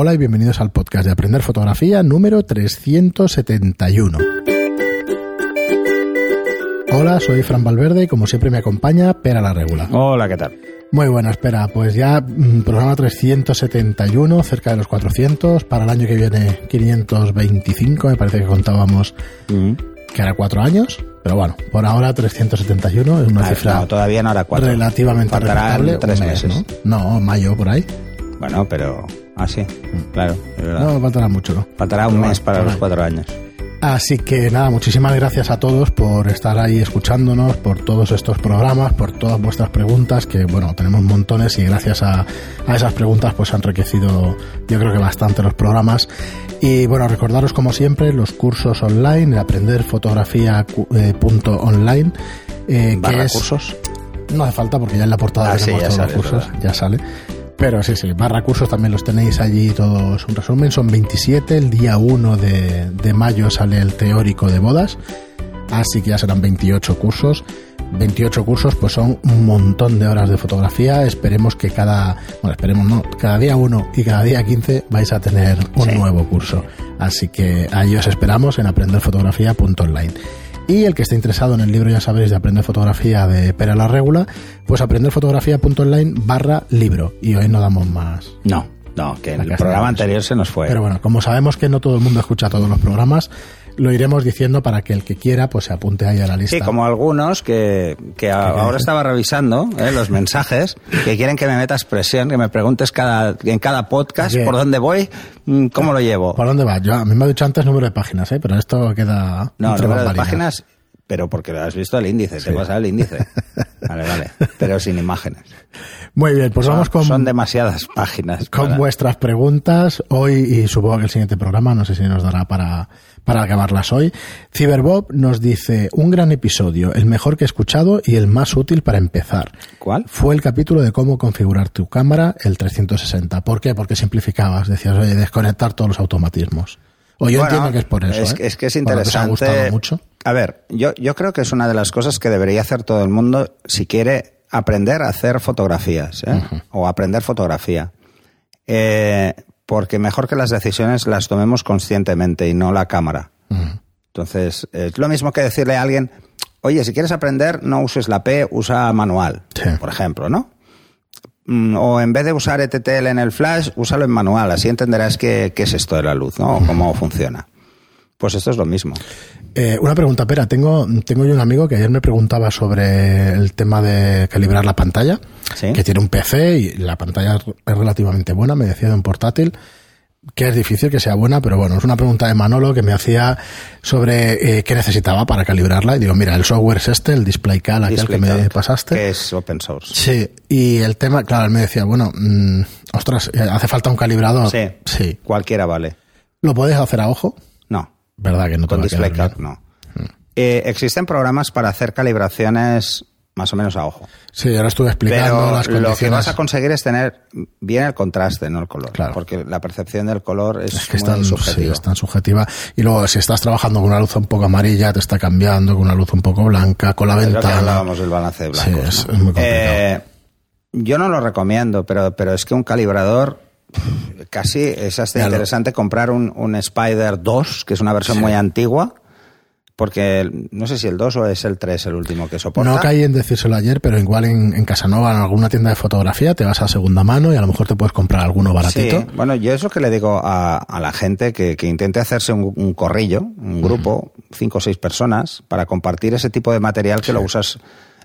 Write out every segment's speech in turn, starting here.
Hola y bienvenidos al podcast de Aprender Fotografía número 371. Hola, soy Fran Valverde y como siempre me acompaña Pera la Regula. Hola, ¿qué tal? Muy buena, espera, pues ya mm, programa 371, cerca de los 400, para el año que viene 525, me parece que contábamos que era cuatro años, pero bueno, por ahora 371 es una Ah, cifra no, todavía no hará cuatro. relativamente Faltarán respetable, tres mes, meses. ¿no? No, mayo por ahí. Bueno, pero... Ah, sí, claro, es verdad. No faltará mucho, ¿no? Faltará un mes para los cuatro años. Así que nada, muchísimas gracias a todos por estar ahí escuchándonos, por todos estos programas, por todas vuestras preguntas, que bueno, tenemos montones y gracias a, a esas preguntas pues han enriquecido yo creo que bastante los programas. Y bueno, recordaros como siempre los cursos online, el aprender fotografía cu- eh, eh, que ¿Barra es- cursos? no hace falta porque ya en la portada Ah, sí, ya sale, cursos, ya sale. Pero sí, sí, barra cursos también los tenéis allí todos un resumen. Son 27, el día 1 de, de mayo sale el teórico de bodas, así que ya serán 28 cursos. 28 cursos, pues son un montón de horas de fotografía. Esperemos que cada, bueno, esperemos no, cada día uno y cada día 15 vais a tener un Sí. nuevo curso. Así que ahí os esperamos en aprenderfotografía.online. Y el que esté interesado en el libro, ya sabéis, de Aprender Fotografía de Pera la Regula, pues aprenderfotografía.online barra libro. Y hoy no damos más. No, no, que en el programa anterior se nos fue. Pero bueno, como sabemos que no todo el mundo escucha todos los programas, lo iremos diciendo para que el que quiera pues se apunte ahí a la lista. Sí, como algunos que, que ahora estaba revisando eh, los mensajes que quieren que me metas presión, que me preguntes cada, en cada podcast por dónde voy, mm, cómo lo llevo. ¿Por dónde vas? Yo, a mí me ha dicho antes número de páginas, ¿eh? pero esto queda... No, número de páginas, pero porque lo has visto el índice, te vas al índice. Vale, vale, pero sin imágenes. Muy bien, pues vamos con, son demasiadas páginas. con para- vuestras preguntas hoy y supongo que el siguiente programa, no sé si nos dará para, para acabarlas hoy. Cyberbob nos dice, un gran episodio, el mejor que he escuchado y el más útil para empezar. ¿Cuál? Fue el capítulo de cómo configurar tu cámara, el 360. ¿Por qué? Porque simplificabas, decías, oye, desconectar todos los automatismos. O yo Bueno, entiendo que es por eso. Es, ¿eh? que- es que es Por lo que os ha interesante. mucho. A ver, yo, yo creo que es una de las cosas que debería hacer todo el mundo si quiere aprender a hacer fotografías ¿eh? o aprender fotografía. Eh, porque mejor que las decisiones las tomemos conscientemente y no la cámara. Entonces, es lo mismo que decirle a alguien, oye, si quieres aprender, no uses la P, usa manual, Sí. por ejemplo, ¿no? Mm, O en vez de usar ETTL en el flash, úsalo en manual, así entenderás qué, qué es esto de la luz, ¿no? O cómo funciona. Pues esto es lo mismo. Eh, una pregunta, Pera. Tengo, tengo yo un amigo que ayer me preguntaba sobre el tema de calibrar la pantalla, Sí. que tiene un PC y la pantalla es relativamente buena, me decía de un portátil, que es difícil que sea buena, pero bueno, es una pregunta de Manolo que me hacía sobre eh, qué necesitaba para calibrarla. Y digo, mira, el software es este, el DisplayCal, aquel que me pasaste. Que es open source. Sí, y el tema, claro, él me decía, bueno, mm, ostras, eh, ¿hace falta un calibrador? Sí. Sí. Cualquiera vale. ¿Lo puedes hacer a ojo? No. ¿Verdad que no te Con va a quedar DisplayCalc bien? no. Eh, existen programas para hacer calibraciones más o menos a ojo. Sí, ahora estuve explicando Pero las lo que condiciones. vas a conseguir es tener bien el contraste, no el color. Claro. Porque la percepción del color es, Es que es muy tan, sí, subjetiva. es tan subjetiva. Y luego, si estás trabajando con una luz un poco amarilla, te está cambiando con una luz un poco blanca, con la Es lo que ventana. hablábamos del balance de Sí, blancos. es- ¿no? es muy complicado. Eh, yo no lo recomiendo, pero, pero es que un calibrador casi es hasta interesante comprar un, un Spider 2, que es una versión muy antigua, porque no sé si el 2 o es el 3 el último que soporta. No caí en decírselo ayer, pero igual en, en Casanova, en alguna tienda de fotografía, te vas a segunda mano y a lo mejor te puedes comprar alguno baratito. Sí, bueno, yo es lo que le digo a, a la gente que, que intente hacerse un, un corrillo, un grupo, cinco o seis personas, para compartir ese tipo de material que lo usas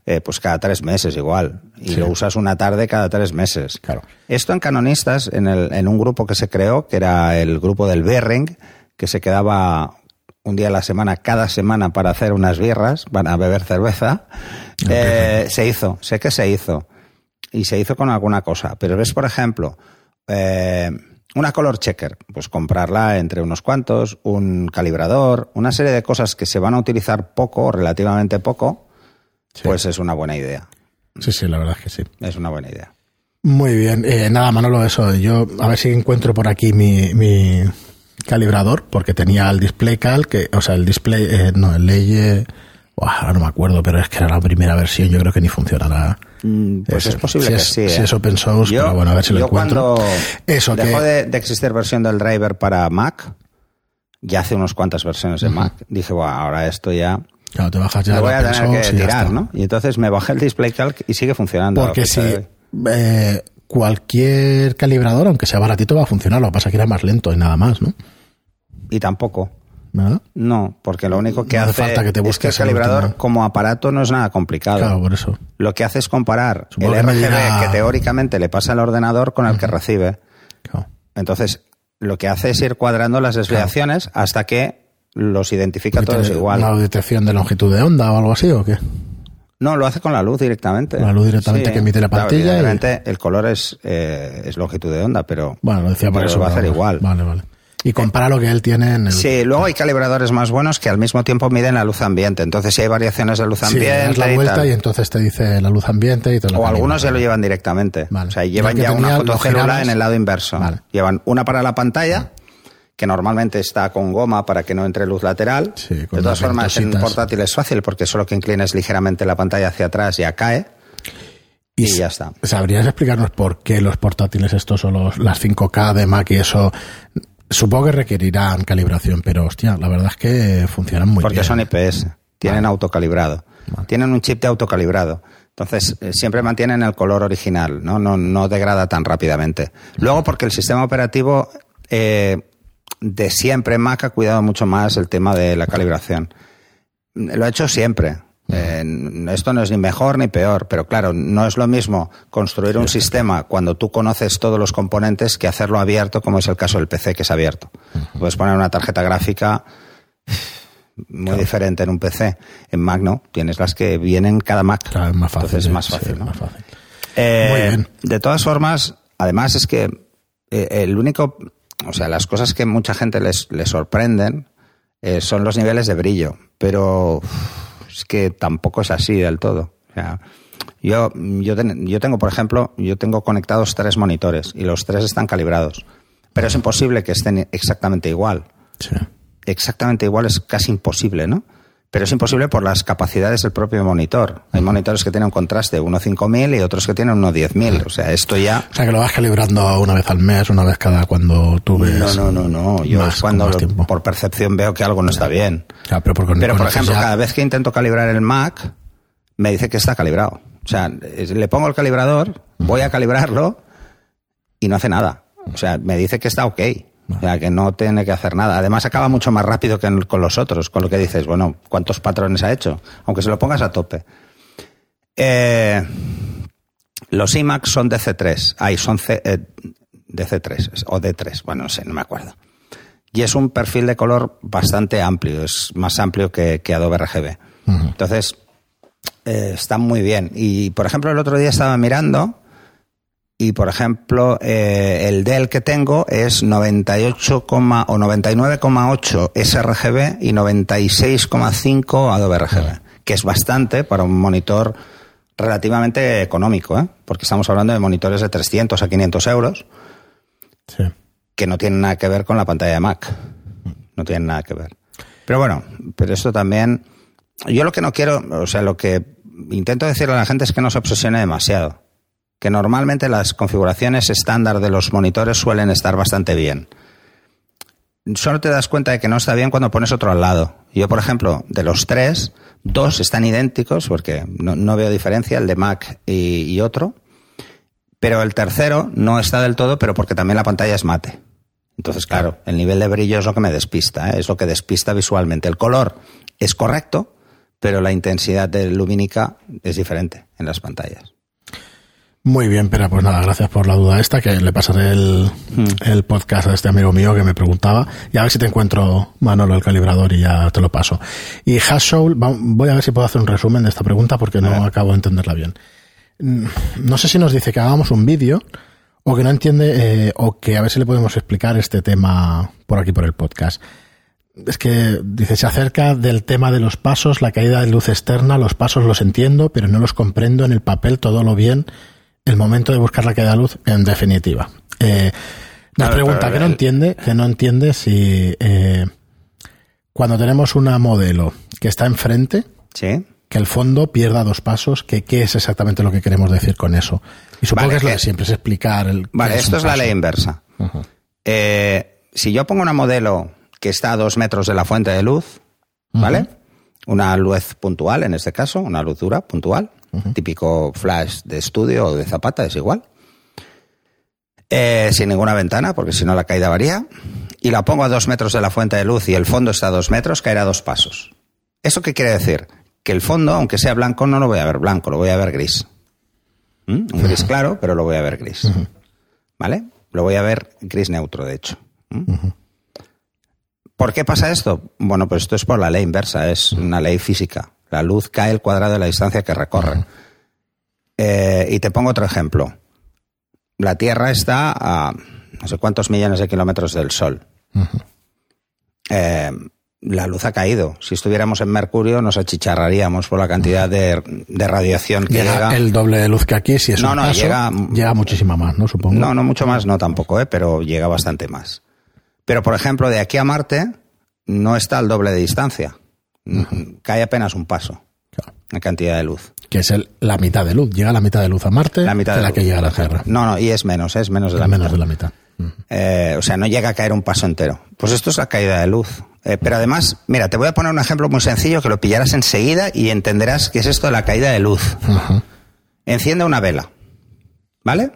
eh, pues cada tres meses igual, y Sí. lo usas una tarde cada tres meses. Claro. Esto en Canonistas, en, el, en un grupo que se creó, que era el grupo del Bering, que se quedaba un día a la semana, cada semana, para hacer unas birras, van a beber cerveza, eh, se hizo, sé que se hizo y se hizo con alguna cosa. Pero ves, por ejemplo, eh, una color checker, pues comprarla entre unos cuantos, un calibrador, una serie de cosas que se van a utilizar poco, relativamente poco, pues es una buena idea. Sí, sí, la verdad es que sí. Es una buena idea. Muy bien. Eh, nada, Manolo, eso. Yo a ver si encuentro por aquí mi, mi calibrador, porque tenía el display cal, que, o sea, el display, eh, no, el ley, no me acuerdo, pero es que era la primera versión, yo creo que ni funcionará. Mm, Pues es posible si que es, sí. Si ¿eh? es open source, Yo- pero bueno, a ver si lo yo encuentro. cuando Eso, dejó que- de, de existir versión del driver para Mac, ya hace unas cuantas versiones de Mac, dije, bueno, ahora esto ya Claro, te bajas ya lo voy a tener que tirar. ¿no? Y entonces me bajé el Display Calc y sigue funcionando. Porque si eh, cualquier calibrador, aunque sea baratito, va a funcionar. Lo que pasa es que era más lento y nada más, ¿no? Y tampoco. ¿Verdad? No, porque lo único que No hace hace falta que te es que el busques calibrador último. como aparato no es nada complicado. Claro, por eso. Lo que hace es comparar Supongo el que RGB dirá- que teóricamente le pasa al ordenador con el que recibe. Claro. Entonces, lo que hace es ir cuadrando las desviaciones hasta que los identifica todos igual. Una detección de longitud de onda o algo así, ¿o qué? No, lo hace con la luz directamente. La luz directamente que emite la Claro, pantalla y- evidentemente, el color es, eh, es longitud de onda, pero, Bueno, lo decía por eso. lo va a hacer igual. Vale, vale. Y compara lo que él tiene en el... Sí, luego hay calibradores más buenos que al mismo tiempo miden la luz ambiente. Entonces, si hay variaciones de luz Sí, ambiente das la y vuelta tal. y, entonces te dice la luz ambiente y todo lo O algunos ya lo llevan directamente. Vale. O sea, llevan ya una fotocélula en el lado inverso. Vale. Llevan una para la pantalla, que normalmente está con goma para que no entre luz lateral. Sí, de todas formas, en portátil es fácil porque solo que inclines ligeramente la pantalla hacia atrás ya cae. Y ya está. ¿Sabrías explicarnos por qué los portátiles estos o los, las 5K de Mac y eso supongo que requerirán calibración, pero hostia, la verdad es que funcionan muy Porque bien. son IPS, tienen autocalibrado. Tienen un chip de autocalibrado. Entonces, eh, siempre mantienen el color original, ¿no? No, no degrada tan rápidamente. Luego, porque el sistema operativo eh, de siempre, Mac ha cuidado mucho más el tema de la calibración. Lo ha hecho siempre. Eh, esto no es ni mejor ni peor, pero claro, no es lo mismo construir un sistema cuando tú conoces todos los componentes que hacerlo abierto, como es el caso del PC, que es abierto. Puedes poner una tarjeta gráfica muy diferente en un PC. En Mac no, tienes las que vienen cada Mac. Claro, es más fácil. Entonces es más fácil. Eh, Muy bien. De todas formas, además es que eh, el único, o sea, las cosas que mucha gente les, les sorprenden eh, son los niveles de brillo, pero es que tampoco es así del todo. O sea, yo, yo, ten- yo tengo, por ejemplo, yo tengo conectados tres monitores y los tres están calibrados, pero es imposible que estén exactamente igual Sí. exactamente igual es casi imposible, ¿no? Pero es imposible por las capacidades del propio monitor. Hay monitores que tienen un contraste 1.5000 y otros que tienen 1.10000. O sea, esto ya... O sea, que lo vas calibrando una vez al mes, una vez cada cuando tú ves. No, no, no, no. Yo más, es cuando por percepción veo que algo no está bien. Ya, pero por, Pero, por conoces ejemplo, ya- cada vez que intento calibrar el Mac, me dice que está calibrado. O sea, le pongo el calibrador, voy a calibrarlo y no hace nada. O sea, me dice que está ok. O sea, que no tiene que hacer nada. Además, acaba mucho más rápido que con los otros, con lo que dices, bueno, ¿cuántos patrones ha hecho? Aunque se lo pongas a tope. Eh, los iMac son DC3. Ahí son C- eh, DC3 o D3. Bueno, no sé, no me acuerdo. Y es un perfil de color bastante amplio, es más amplio que, que Adobe RGB. Entonces, eh, está muy bien. Y, por ejemplo, el otro día estaba mirando y, por ejemplo, eh, el Dell que tengo es 98, o 99,8 sRGB y 96,5 Adobe RGB, que es bastante para un monitor relativamente económico, ¿eh? porque estamos hablando de monitores de 300 a 500 euros Sí. que no tienen nada que ver con la pantalla de Mac. No tienen nada que ver. Pero bueno, pero esto también. Yo lo que no quiero, o sea, lo que intento decirle a la gente es que no se obsesione demasiado. Que normalmente las configuraciones estándar de los monitores suelen estar bastante bien. Solo te das cuenta de que no está bien cuando pones otro al lado. Yo, por ejemplo, de los tres, dos están idénticos, porque no, veo diferencia, el de Mac y, y otro. Pero el tercero no está del todo, pero porque también la pantalla es mate. Entonces, claro, el nivel de brillo es lo que me despista, ¿eh? es lo que despista visualmente. El color es correcto, pero la intensidad de lumínica es diferente en las pantallas. Muy bien, pero pues nada, gracias por la duda esta, que le pasaré el, Hmm. el podcast a este amigo mío que me preguntaba. Y a ver si te encuentro, Manolo, el calibrador y ya te lo paso. Y Hashoul, voy a ver si puedo hacer un resumen de esta pregunta porque no acabo de entenderla bien. Mm, No sé si nos dice que hagamos un vídeo o que no entiende eh, o que a ver si le podemos explicar este tema por aquí por el podcast. Es que dice, se acerca del tema de los pasos, la caída de luz externa, los pasos los entiendo, pero no los comprendo en el papel todo lo bien, el momento de buscar la caída de luz, en definitiva. Eh, nos pregunta que no entiende, que no entiende si eh, cuando tenemos una modelo que está enfrente, Sí. Que el fondo pierda dos pasos, que qué es exactamente lo que queremos decir con eso. Y supongo Vale, que es lo que- de siempre, es explicar el. Vale, esto es la ley inversa. Eh, si yo pongo una modelo que está a dos metros de la fuente de luz, ¿vale? Una luz puntual, en este caso, una luz dura puntual, típico flash de estudio o de zapata, es igual. Eh, sin ninguna ventana, porque si no la caída varía. Y la pongo a dos metros de la fuente de luz y el fondo está a dos metros, caerá a dos pasos. ¿Eso qué quiere decir? Que el fondo, aunque sea blanco, no lo voy a ver blanco, lo voy a ver gris. ¿Mm? Un gris claro, pero lo voy a ver gris. ¿Vale? Lo voy a ver gris neutro, de hecho. ¿Mm? ¿Por qué pasa esto? Bueno, pues esto es por la ley inversa, es una ley física. La luz cae el cuadrado de la distancia que recorre. Eh, y te pongo otro ejemplo. La Tierra está a no sé cuántos millones de kilómetros del Sol. Eh, la luz ha caído. Si estuviéramos en Mercurio nos achicharraríamos por la cantidad de, de radiación que Llega llega. el doble de luz que aquí, si es No, un no, llega- llega muchísima más, ¿no? Supongo. No, no mucho más, no tampoco, ¿eh? pero llega bastante más. Pero, por ejemplo, de aquí a Marte no está al doble de distancia. Cae apenas un paso Claro. la cantidad de luz. Que es el, la mitad de luz. Llega la mitad de luz a Marte La mitad de, la luz. que llega a la Tierra. No, no, y es menos, es menos de la menos mitad. de la mitad. Eh, o sea, no llega a caer un paso entero. Pues esto es la caída de luz. Eh, pero además, mira, te voy a poner un ejemplo muy sencillo que lo pillarás enseguida y entenderás qué es esto de la caída de luz. Enciende una vela, ¿vale?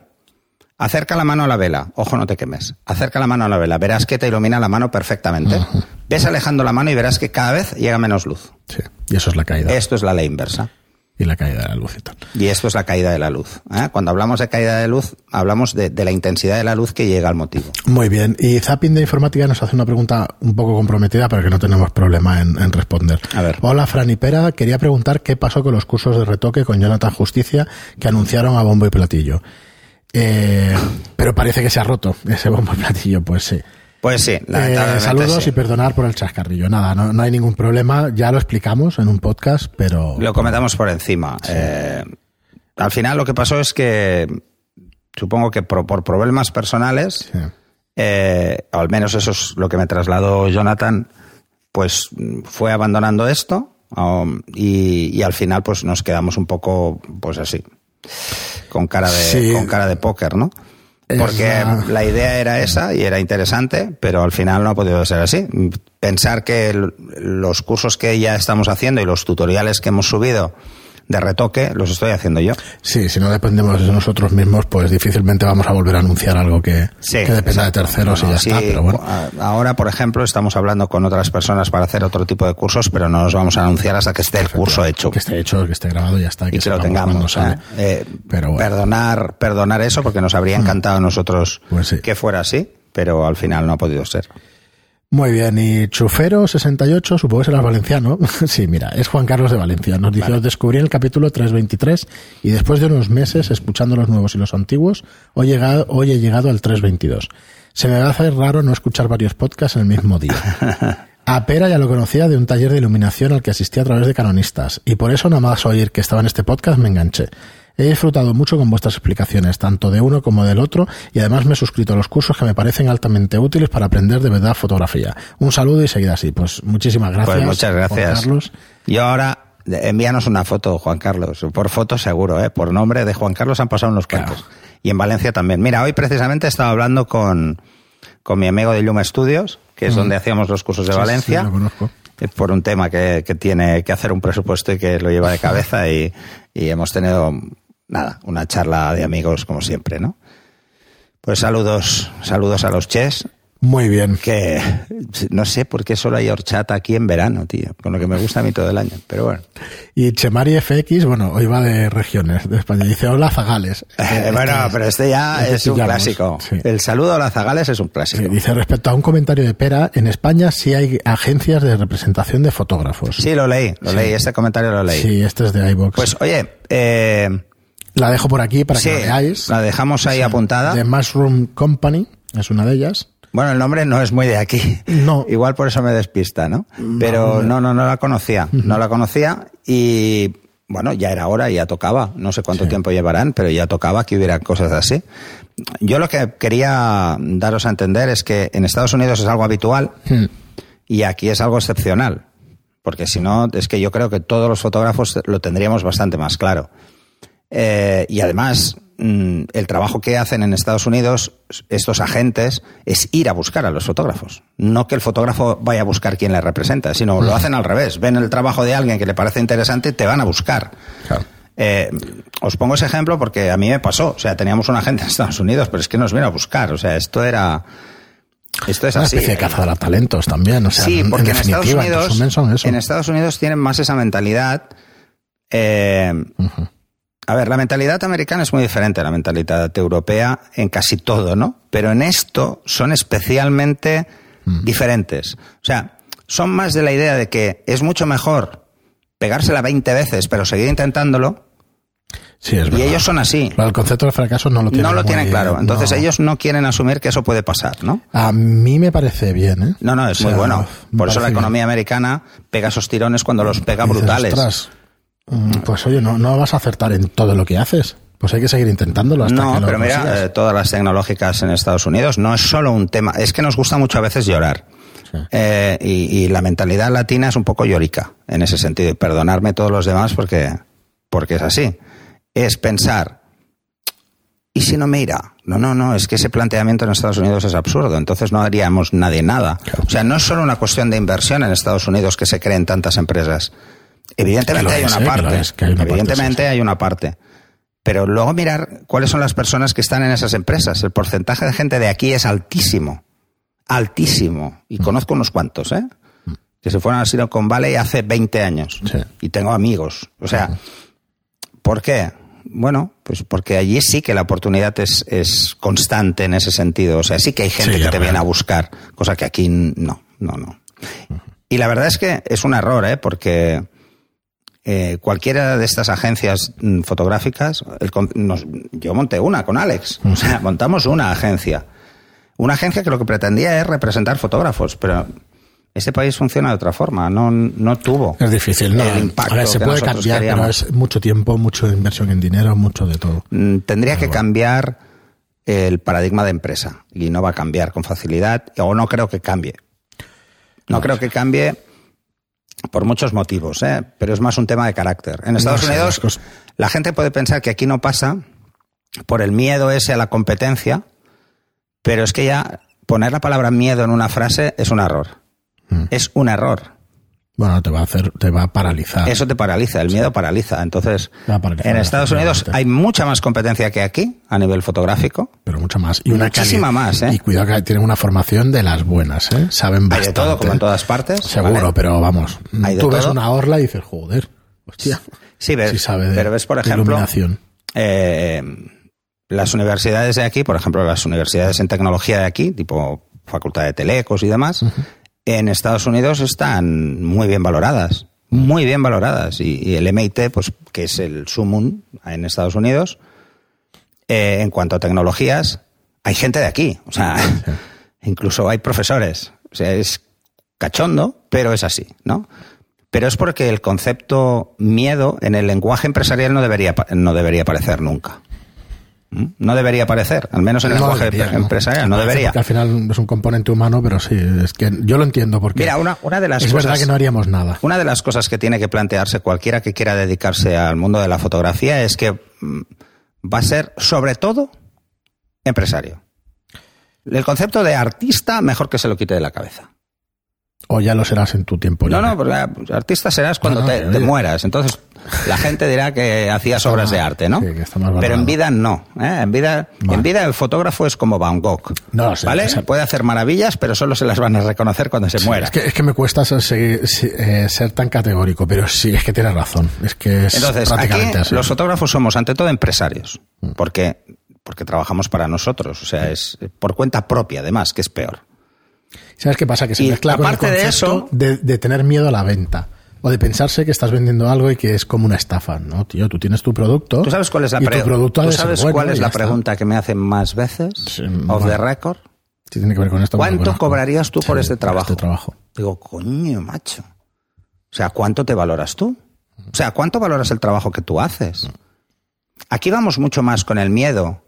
Acerca la mano a la vela, ojo, no te quemes. Acerca la mano a la vela, verás que te ilumina la mano perfectamente. Ves alejando la mano y verás que cada vez llega menos luz. Sí. Y eso es la caída. Esto es la ley inversa. Y la caída de la luz y tal. Y esto es la caída de la luz. ¿eh? Cuando hablamos de caída de luz, hablamos de, de la intensidad de la luz que llega al motivo. Muy bien. Y Zapping de Informática nos hace una pregunta un poco comprometida, pero que no tenemos problema en, en responder. A ver. Hola, Fran y Pera. Quería preguntar qué pasó con los cursos de retoque con Jonathan Justicia que anunciaron a bombo y platillo. Eh, pero parece que se ha roto ese bombo platillo, pues sí. Pues sí, Eh, saludos sí. y perdonar por el chascarrillo. Nada, no, no hay ningún problema. Ya lo explicamos en un podcast, pero. Lo comentamos por encima. Eh, al final lo que pasó es que supongo que por, por problemas personales, Sí. eh, o al menos eso es lo que me trasladó Jonathan, pues fue abandonando esto um, y, y al final pues nos quedamos un poco pues así, con cara de, Sí. con cara de póker, ¿no? Porque la- la idea era esa y era interesante, pero al final no ha podido ser así. Pensar que los cursos que ya estamos haciendo y los tutoriales que hemos subido de retoque los estoy haciendo yo. Sí, si no dependemos de nosotros mismos, pues difícilmente vamos a volver a anunciar algo que, Sí, que dependa de terceros No, y ya sí, está. Pero bueno. Ahora, por ejemplo, estamos hablando con otras personas para hacer otro tipo de cursos, pero no nos vamos a anunciar hasta que esté el curso hecho. Que esté hecho, que esté grabado y ya está. y que lo tengamos. sale. ¿eh? Eh, Pero bueno. perdonar, perdonar eso porque nos habría encantado a nosotros Pues sí. que fuera así, pero al final no ha podido ser. Muy bien, y Chufero68, supongo que será valenciano. sí, mira, es Juan Carlos de Valencia. Nos dice, os descubrí el capítulo 323 y después de unos meses escuchando los nuevos y los antiguos, hoy, he llegado, hoy he llegado al 322. Se me va a hacer raro no escuchar varios podcasts en el mismo día. A Pera ya lo conocía de un taller de iluminación al que asistí a través de canonistas, y por eso nada más oír que estaba en este podcast me enganché. He disfrutado mucho con vuestras explicaciones, tanto de uno como del otro, y además me he suscrito a los cursos que me parecen altamente útiles para aprender de verdad fotografía. Un saludo y seguid así. Pues muchísimas gracias. Pues muchas Juan gracias. Carlos. Y ahora eh, envíanos una foto, Juan Carlos. Por foto seguro, ¿eh? Por nombre de Juan Carlos han pasado unos cuantos. Y en Valencia también. Mira, hoy precisamente estaba hablando con, con mi amigo de Luma Studios, que es donde hacíamos los cursos de Sí, Valencia. sí, lo conozco. eh, por un tema que, que tiene que hacer un presupuesto y que lo lleva de cabeza y, y hemos tenido, nada, una charla de amigos como siempre, ¿no? Pues saludos, saludos a los ches, Muy bien. que no sé por qué solo hay horchata aquí en verano, tío, con lo que me gusta a mí todo el año, pero bueno. Y Chemari FX, bueno, hoy va de regiones de España. Dice, hola Zagales. Eh, bueno, pero este ya este es un clásico. sí. El saludo a la Zagales es un clásico. Sí, dice, respecto a un comentario de Pera, en España sí hay agencias de representación de fotógrafos. Sí, lo leí, lo leí, este comentario lo leí. Sí, este es de iVox. Pues oye, eh, la dejo por aquí para sí, que la veáis. la dejamos ahí apuntada. The Mushroom Company es una de ellas. Bueno, el nombre no es muy de aquí. No. Igual por eso me despista, ¿no? Pero no, no, no la conocía. No la conocía y bueno, ya era hora, ya tocaba. No sé cuánto tiempo llevarán, pero ya tocaba que hubiera cosas así. Yo lo que quería daros a entender es que en Estados Unidos es algo habitual Hmm. y aquí es algo excepcional. porque si no, es que yo creo que todos los fotógrafos lo tendríamos bastante más claro. Eh, y además, mm, el trabajo que hacen en Estados Unidos estos agentes es ir a buscar a los fotógrafos. No que el fotógrafo vaya a buscar quien le representa, sino lo hacen al revés. Ven el trabajo de alguien que le parece interesante, te van a buscar. Claro. Eh, os pongo ese ejemplo porque a mí me pasó. O sea, teníamos un agente en Estados Unidos, pero es que nos vino a buscar. O sea, esto era. Esto es Una así. especie de caza de talentos también. O sea, sí, porque en, en, Estados Unidos. En Estados Unidos tienen más esa mentalidad. eh. A ver, la mentalidad americana es muy diferente a la mentalidad europea en casi todo, ¿no? Pero en esto son especialmente diferentes. O sea, son más de la idea de que es mucho mejor pegársela 20 veces, pero seguir intentándolo. Sí, es Y verdad. ellos son así. Del concepto de fracaso no lo tienen No lo tienen claro. Entonces no. ellos no quieren asumir que eso puede pasar, ¿no? A mí me parece bien, ¿eh? No, no, es O muy bueno. Por eso la economía americana pega esos tirones cuando los pega. Dices, brutales. "Ostras, mm, pues oye, no, no vas a acertar en todo lo que haces. Pues hay que seguir intentándolo hasta No, que lo pero mira, eh, todas las tecnológicas en Estados Unidos no es solo un tema, es que nos gusta mucho a veces llorar. Sí. Eh, y, y la mentalidad latina es un poco llorica en ese sentido. Y perdonarme todos los demás porque, porque es así. Es pensar, ¿y si no me irá? No, no, no, es que ese planteamiento en Estados Unidos es absurdo. Entonces no haríamos nadie nada. Claro. O sea, no es solo una cuestión de inversión en Estados Unidos que se creen tantas empresas. Evidentemente hay una eh, parte. hay una parte, Evidentemente hay una parte. Pero luego mirar cuáles son las personas que están en esas empresas. El porcentaje de gente de aquí es altísimo. Altísimo. Mm. Y conozco unos cuantos, ¿eh? Que se fueron a Silicon Valley hace 20 años. Sí. Y tengo amigos. O sea, ¿por qué? Bueno, pues porque allí sí que la oportunidad es, es constante en ese sentido. O sea, sí que hay gente Sí, que te real. viene a buscar, cosa que aquí no, no, no. Y la verdad es que es un error, ¿eh? Porque eh, cualquiera de estas agencias mm, fotográficas, el nos- yo monté una con Alex, o sea, montamos una agencia. Una agencia que lo que pretendía es representar fotógrafos, pero este país funciona de otra forma, no, no tuvo Es difícil, ¿no? el impacto A ver, se que puede cambiar, pero queríamos. es mucho tiempo, mucha inversión en dinero, mucho de todo. Mm, Tendría que cambiar el paradigma de empresa y no va a cambiar con facilidad o no creo que cambie. No creo que cambie por muchos motivos, ¿eh? pero es más un tema de carácter. En Estados Unidos la gente puede pensar que aquí no pasa por el miedo ese a la competencia, pero es que ya poner la palabra miedo en una frase es un error. Mm. Es un error. Bueno, te va a hacer, te va a paralizar. Eso te paraliza, el miedo paraliza. Entonces, paralizar, en Estados Unidos hay mucha más competencia que aquí a nivel fotográfico. pero mucho más. Y una Muchísima más, ¿eh? Y cuidado que tienen una formación de las buenas, ¿eh? Saben Hay bastante. de todo, como en todas partes. Seguro, ¿vale? pero vamos. Hay de Tú ves una orla y dices, joder, hostia. Sí, ves, Sí sabe de- pero ves, por ejemplo, iluminación. eh, las universidades de aquí, por ejemplo, las universidades en tecnología de aquí, tipo Facultad de Telecos y demás, en Estados Unidos están muy bien valoradas, muy bien valoradas. Y, el MIT, pues, que es el sumum en Estados Unidos, eh, en cuanto a tecnologías, hay gente de aquí, o sea, incluso hay profesores. O sea, es cachondo, pero es así, ¿no? Pero es porque el concepto miedo en el lenguaje empresarial no debería, no debería aparecer nunca. ¿Mm? No debería aparecer, al menos en el No lenguaje empresarial, no debería. Porque al final es un componente humano, pero sí, es que yo lo entiendo porque Mira, una, una de las es cosas, verdad que no haríamos nada. una de las cosas que tiene que plantearse cualquiera que quiera dedicarse al mundo de la fotografía es que mm, va a ser sobre todo empresario. El concepto de artista mejor que se lo quite de la cabeza. O ya lo serás en tu tiempo. No, no, porque artista serás cuando No, no, te, te mueras. Entonces, la gente dirá que hacías obras más- de arte, ¿no? sí, que está más Pero en vida no. ¿eh? En, vida, Vale. en vida el fotógrafo es como Van Gogh. No, sí, ¿Vale? sí. Puede hacer maravillas, pero solo se las van a reconocer cuando se muera. Es que, es que me cuesta ser, eh, ser tan categórico, pero sí, es que tienes razón. Es que es Entonces, aquí prácticamente así. los fotógrafos somos ante todo empresarios, Mm. porque, porque trabajamos para nosotros. O sea, es por cuenta propia, además, que es peor. ¿Sabes qué pasa? Que se Y mezcla con el de concepto eso- de, de tener miedo a la venta. O de pensarse que estás vendiendo algo y que es como una estafa. No, tío, tú tienes tu producto. ¿Tú sabes cuál es la, pre- ¿tú sabes bueno cuál es la está. pregunta que me hacen más veces? Sí, Off the record. Sí, tiene que ver con esto. ¿Cuánto cobrarías tú por este trabajo? Este trabajo. Digo, coño, macho. O sea, ¿cuánto te valoras tú? O sea, ¿cuánto valoras el trabajo que tú haces? Aquí vamos mucho más con el miedo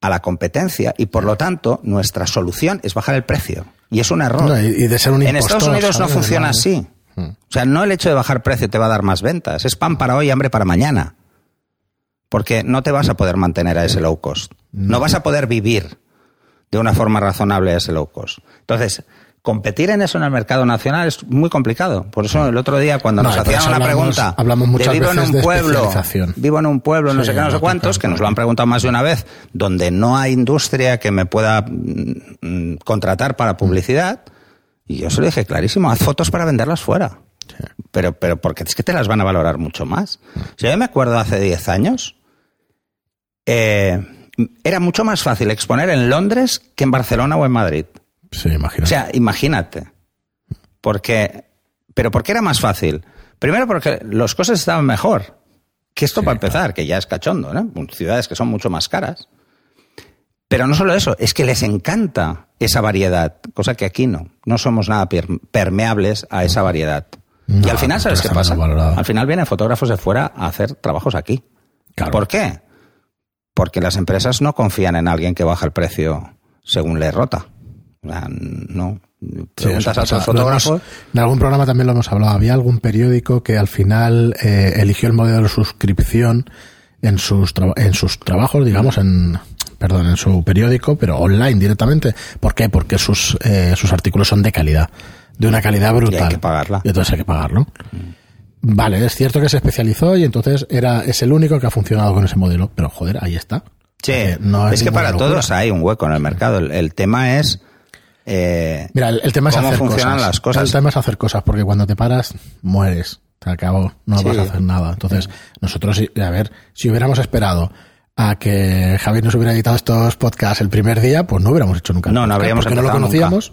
a la competencia y por lo tanto nuestra solución es bajar el precio. Y es un error. No, y, de ser un en impostor, Estados Unidos no funciona así. O sea, no el hecho de bajar precio te va a dar más ventas, es pan para hoy, hambre para mañana. Porque no te vas a poder mantener a ese low cost. No vas a poder vivir de una forma razonable a ese low cost. Entonces, competir en eso en el mercado nacional es muy complicado. Por eso el otro día cuando No, nos hacían una hablamos- pregunta, hablamos muchas de vivo en un pueblo, vivo en un pueblo, no Sí, sé qué, no sé cuántos, que nos lo han preguntado más de una vez, donde no hay industria que me pueda mm, mm, contratar para publicidad. Y yo se lo dije clarísimo, haz fotos para venderlas fuera. Pero, pero porque es que te las van a valorar mucho más. Si yo me acuerdo hace 10 años, eh, era mucho más fácil exponer en Londres que en Barcelona o en Madrid. Sí, imagino. O sea, imagínate. Porque, pero ¿por qué era más fácil? Primero porque los costes estaban mejor. Que esto Sí, para empezar, que ya es cachondo, ¿no? Ciudades que son mucho más caras. Pero no solo eso, es que les encanta esa variedad, cosa que aquí no. No somos nada per- permeables a esa variedad. y al final, ¿sabes qué pasa? valorado. Al final vienen fotógrafos de fuera a hacer trabajos aquí. Claro. ¿Por qué? Porque las empresas no confían en alguien que baja el precio según le rota. No. Sí, Preguntas eso a hemos- fotógrafos. en algún programa también lo hemos hablado. Había algún periódico que al final eh, eligió el modelo de suscripción en sus, en sus trabajos, digamos, en perdón, en su periódico, pero online directamente. ¿Por qué? Porque sus, eh, sus artículos son de calidad, de una calidad brutal. que pagarla. Y entonces hay que pagarlo. Vale, es cierto que se especializó y entonces era es el único que ha funcionado con ese modelo, pero joder, ahí está. Sí, no es que para locura. todos hay un hueco en el mercado. El, el tema es. eh, Mira, el, el tema es cómo hacer funcionan cosas. las cosas. El tema es hacer cosas, porque cuando te paras, mueres. Se acabó. No Sí. vas a hacer nada. Entonces, nosotros, a ver, si hubiéramos esperado a que Javier nos hubiera editado estos podcasts el primer día, pues no hubiéramos hecho nunca. No, no habríamos porque no lo nunca. conocíamos.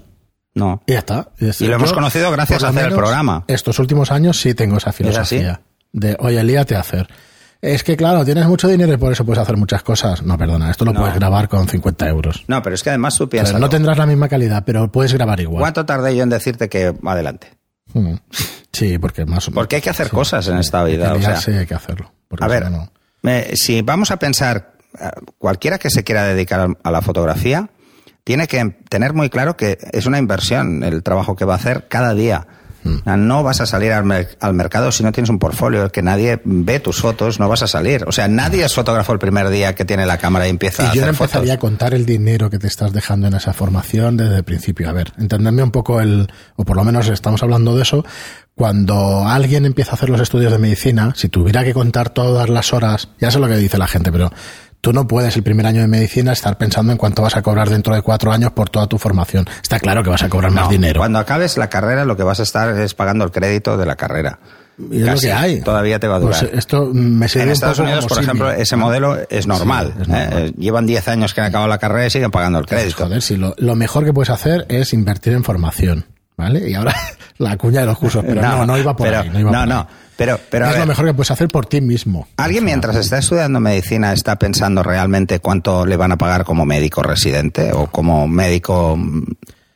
no. Y ya está. Es- Y lo hemos conocido gracias a hacer el programa. Estos últimos años sí tengo esa filosofía. De, oye, líate a hacer. Es que, claro, tienes mucho dinero y por eso puedes hacer muchas cosas. No, perdona, esto lo No. puedes grabar con 50 euros. No, pero es que además tú piensas. no tendrás la misma calidad, pero puedes grabar igual. ¿Cuánto tardé yo en decirte que adelante? Mm. Sí, porque más o menos. Porque hay que hacer sí, cosas en esta hay que vida. O sea, liarse y hay que hacerlo. a ver, no. Si vamos a pensar, eh, cualquiera que se quiera dedicar a la fotografía, tiene que tener muy claro que es una inversión el trabajo que va a hacer cada día. Mm. No vas a salir al, mer- al mercado si no tienes un portfolio, que nadie ve tus fotos, no vas a salir. O sea, nadie es fotógrafo el primer día que tiene la cámara y empieza a Y yo no empezaría a contar el dinero que te estás dejando en esa formación desde el principio. A ver, entenderme un poco el, o por lo menos estamos hablando de eso, cuando alguien empieza a hacer los estudios de medicina, si tuviera que contar todas las horas, ya sé lo que dice la gente, pero tú no puedes el primer año de medicina estar pensando en cuánto vas a cobrar dentro de cuatro años por toda tu formación. Está claro que vas a cobrar más dinero. Cuando acabes la carrera, lo que vas a estar es pagando el crédito de la carrera. Y es lo que hay. Todavía te va a durar. Pues esto me sirve En Estados Unidos, por ejemplo, ese modelo es normal. Sí, es normal. ¿eh? Eh, Llevan 10 años que han acabado la carrera y siguen pagando el Pues, crédito. joder, si lo, lo mejor que puedes hacer es invertir en formación, ¿vale? Y ahora la cuña de los cursos, pero no, no, iba por ahí. No, iba no, por no. Pero, es ver, lo mejor que puedes hacer por ti mismo. ¿alguien mientras está estudiando medicina está pensando realmente cuánto le van a pagar como médico residente o como médico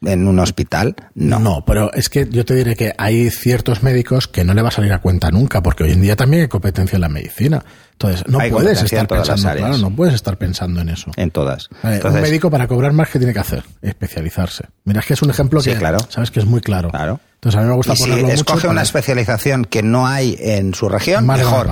en un hospital? No. No, pero es que yo te diré que hay ciertos médicos que no le va a salir a cuenta nunca, porque hoy en día también hay competencia en la medicina. Entonces, no Hay puedes estar pensando, claro, no puedes estar pensando en eso. En todas. Entonces, un médico para cobrar más, ¿qué tiene que hacer? Especializarse. Mira, es que es un ejemplo Sí, que, claro. sabes que es muy claro. Claro. Entonces, a mí me gusta y si ponerlo mucho escoge una especialización que no hay en su región, más mejor.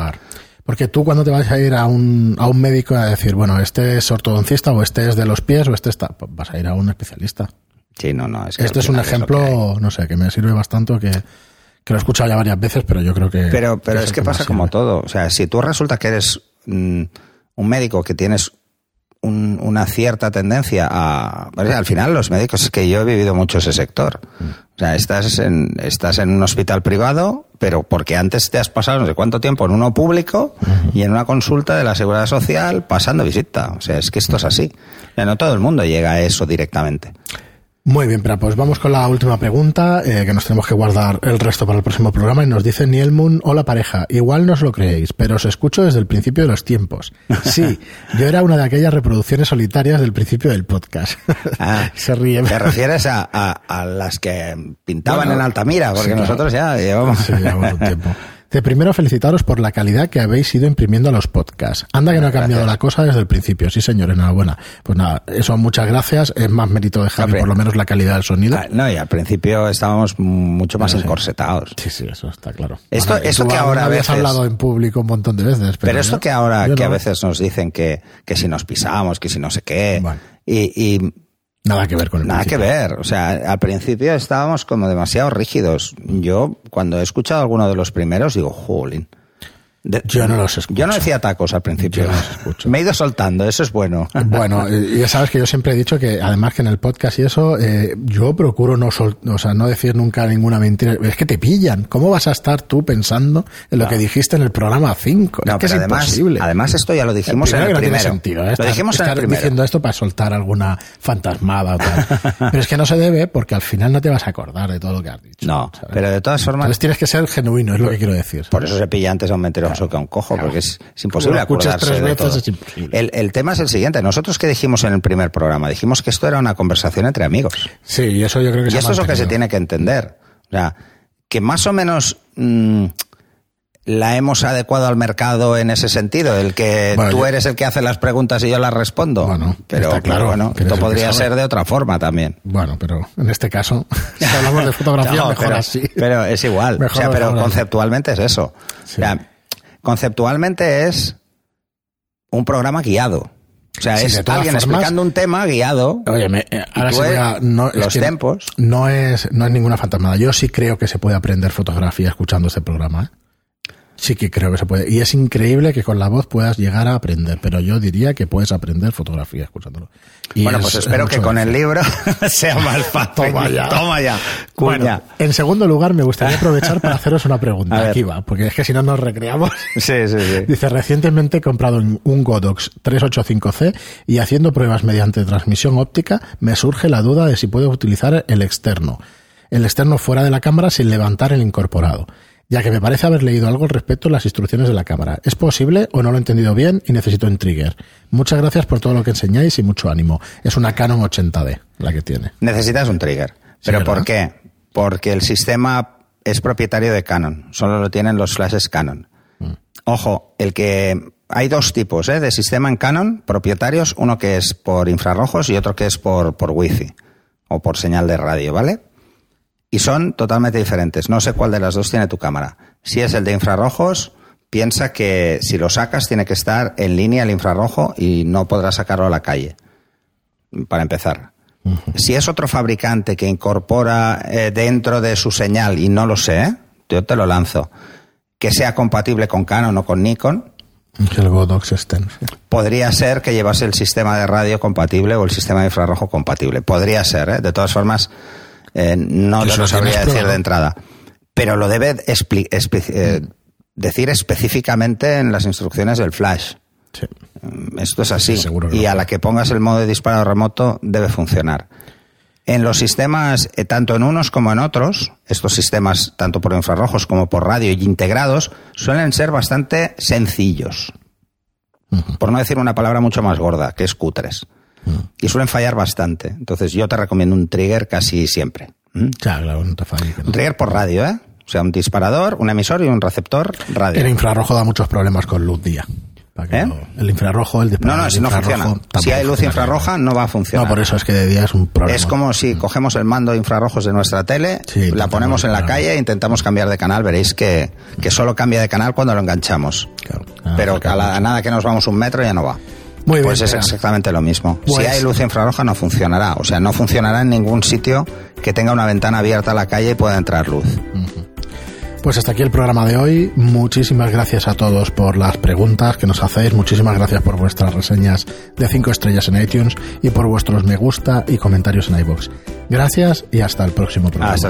Porque tú cuando te vas a ir a un, a un médico a decir, bueno, este es ortodoncista o este es de los pies o este está, pues vas a ir a un especialista. Sí, no, no. Es que Este es un ejemplo, no sé, que me sirve bastante, que, que lo he escuchado ya varias veces, pero yo creo que... Pero, pero que es que pasa como todo. O sea, si tú resulta que eres mm, un médico que tienes un- una cierta tendencia a... pues, al final los médicos, es que yo he vivido mucho ese sector. O sea, estás en, estás en un hospital privado, pero porque antes te has pasado no sé cuánto tiempo en uno público y en una consulta de la Seguridad Social pasando visita. O sea, es que esto es así. O sea, no todo el mundo llega a eso directamente. Muy bien, pero pues vamos con la última pregunta, eh, que nos tenemos que guardar el resto para el próximo programa. Y nos dice Niel Moon, hola pareja, igual no os lo creéis, pero os escucho desde el principio de los tiempos. Sí, yo era una de aquellas reproducciones solitarias del principio del podcast. Ah, Se ríe. ¿Te refieres a, a- a las que pintaban Bueno, en Altamira? Porque sí, nosotros ya llevamos... Sí, llevamos un tiempo. De primero felicitaros por la calidad que habéis ido imprimiendo a los podcasts. Anda que no ha cambiado la cosa desde el principio. Sí, señor, enhorabuena. Pues nada, eso muchas gracias. Es más mérito de Javi, por lo menos la calidad del sonido. Ah, no, y al principio estábamos mucho más encorsetados. Sí, sí, eso está claro. Esto- Bueno, esto que ahora a habías veces- hablado en público un montón de veces. Pero, Pero esto yo- que ahora, que a veces nos dicen que, que si nos pisamos, que si no sé qué, Bueno. y, y Nada que ver con el nada que ver. O sea, al principio estábamos como demasiado rígidos. Yo, cuando he escuchado alguno de los primeros, digo, jolín. De- Yo no los escucho. Yo no decía tacos al principio. Yo no los escucho. Me he ido soltando, eso es bueno. Bueno, ya sabes que yo siempre he dicho que además que en el podcast y eso, eh, yo procuro no sol- o sea, no decir nunca ninguna mentira. Es que te pillan. ¿Cómo vas a estar tú pensando en lo que dijiste en el programa 5? No, es que es además, imposible. además esto ya lo dijimos en Primero el que no primero. tiene sentido, ¿eh? Lo Estar- dijimos en el estar primero. diciendo esto para soltar alguna fantasmada o tal. Pero es que no se debe porque al final no te vas a acordar de todo lo que has dicho. No, ¿sabes? pero de todas formas, Entonces tienes que ser genuino, es lo que quiero decir. Por eso se pilla antes a un mentiroso que a un cojo, porque es, es imposible Como acordarse tres de veces, todo. es imposible. El, el tema es el siguiente. Nosotros que dijimos en el primer programa, dijimos que esto era una conversación entre amigos. Sí, y eso yo creo que Y se esto es lo que se tiene que entender. O sea, que más o menos mm, la hemos adecuado al mercado en ese sentido, el que Bueno, tú yo- eres el que hace las preguntas y yo las respondo. Bueno, pero, está claro bueno, esto podría ser de otra forma también. Bueno, pero en este caso, si hablamos de fotografía, No, mejor pero, así. pero es igual. Mejor o sea, pero conceptualmente es eso. Sí. O sea, conceptualmente es un programa guiado. O sea, Sí, es alguien formas- explicando un tema guiado. Oye, me- eh, ahora eres- a- no, los tempos. No es, no es ninguna fantasmada. Yo sí creo que se puede aprender fotografía escuchando este programa. ¿eh? Sí que creo que se puede. Y es increíble que con la voz puedas llegar a aprender, pero yo diría que puedes aprender fotografía escuchándolo. Y bueno, es- pues es espero que con el libro sea más fácil. Toma ya. Toma ya. Bueno, Cuña. en segundo lugar, me gustaría aprovechar para haceros una pregunta. Aquí va, porque es que si no nos recreamos. Sí, sí, sí. Dice, recientemente he comprado un Godox 385C y haciendo pruebas mediante transmisión óptica me surge la duda de si puedo utilizar el externo. El externo fuera de la cámara sin levantar el incorporado, ya que me parece haber leído algo al respecto en las instrucciones de la cámara. ¿Es posible o no lo he entendido bien y necesito un trigger? Muchas gracias por todo lo que enseñáis y mucho ánimo. Es una Canon 80D la que tiene. Necesitas un trigger. ¿Pero por qué? Porque el sistema es propietario de Canon. Solo lo tienen los flashes Canon. Mm. Ojo, el que hay dos tipos ¿eh? de sistema en Canon propietarios, uno que es por infrarrojos y otro que es por, por wifi o por señal de radio, ¿vale? Y son totalmente diferentes. No sé cuál de las dos tiene tu cámara. Si es el de infrarrojos, piensa que si lo sacas tiene que estar en línea el infrarrojo y no podrás sacarlo a la calle. Para empezar. Si es otro fabricante que incorpora eh, dentro de su señal, y no lo sé, ¿eh? yo te lo lanzo, que sea compatible con Canon o con Nikon, El Godox podría ser que llevase el sistema de radio compatible o el sistema de infrarrojo compatible. Podría ser, ¿eh? De todas formas, eh, no te lo sabría decir probado. de entrada. Pero lo debe expli- eh, decir específicamente en las instrucciones del flash. Sí. Esto es así. Sí, y a la que pongas el modo de disparo remoto debe funcionar. En los sistemas, eh, tanto en unos como en otros, estos sistemas, tanto por infrarrojos como por radio y integrados, suelen ser bastante sencillos. Por no decir una palabra mucho más gorda, que es cutres. Y suelen fallar bastante. Entonces yo te recomiendo un trigger casi siempre. ¿Mm? Claro, claro, no te falle no. Un trigger por radio, ¿eh? O sea, un disparador, un emisor y un receptor radio. El infrarrojo da muchos problemas con luz día. Para que ¿Eh? lo- el infrarrojo, el No, disparador no, del si no funciona. Si hay luz infrarroja, no va a funcionar. No, por eso es que de día es un problema. Es como si cogemos el mando de infrarrojos de nuestra tele, Sí, la ponemos en la calle e intentamos cambiar de canal. Veréis que, que solo cambia de canal cuando lo enganchamos. Claro. Ah, Pero a, la- a nada que nos vamos un metro ya no va. Muy bien, pues es exactamente lo mismo. Pues- Si hay luz infrarroja no funcionará. O sea, no funcionará en ningún sitio que tenga una ventana abierta a la calle y pueda entrar luz. Pues hasta aquí el programa de hoy. Muchísimas gracias a todos por las preguntas que nos hacéis. Muchísimas gracias por vuestras reseñas de 5 estrellas en iTunes y por vuestros me gusta y comentarios en iBox. Gracias y hasta el próximo programa. Hasta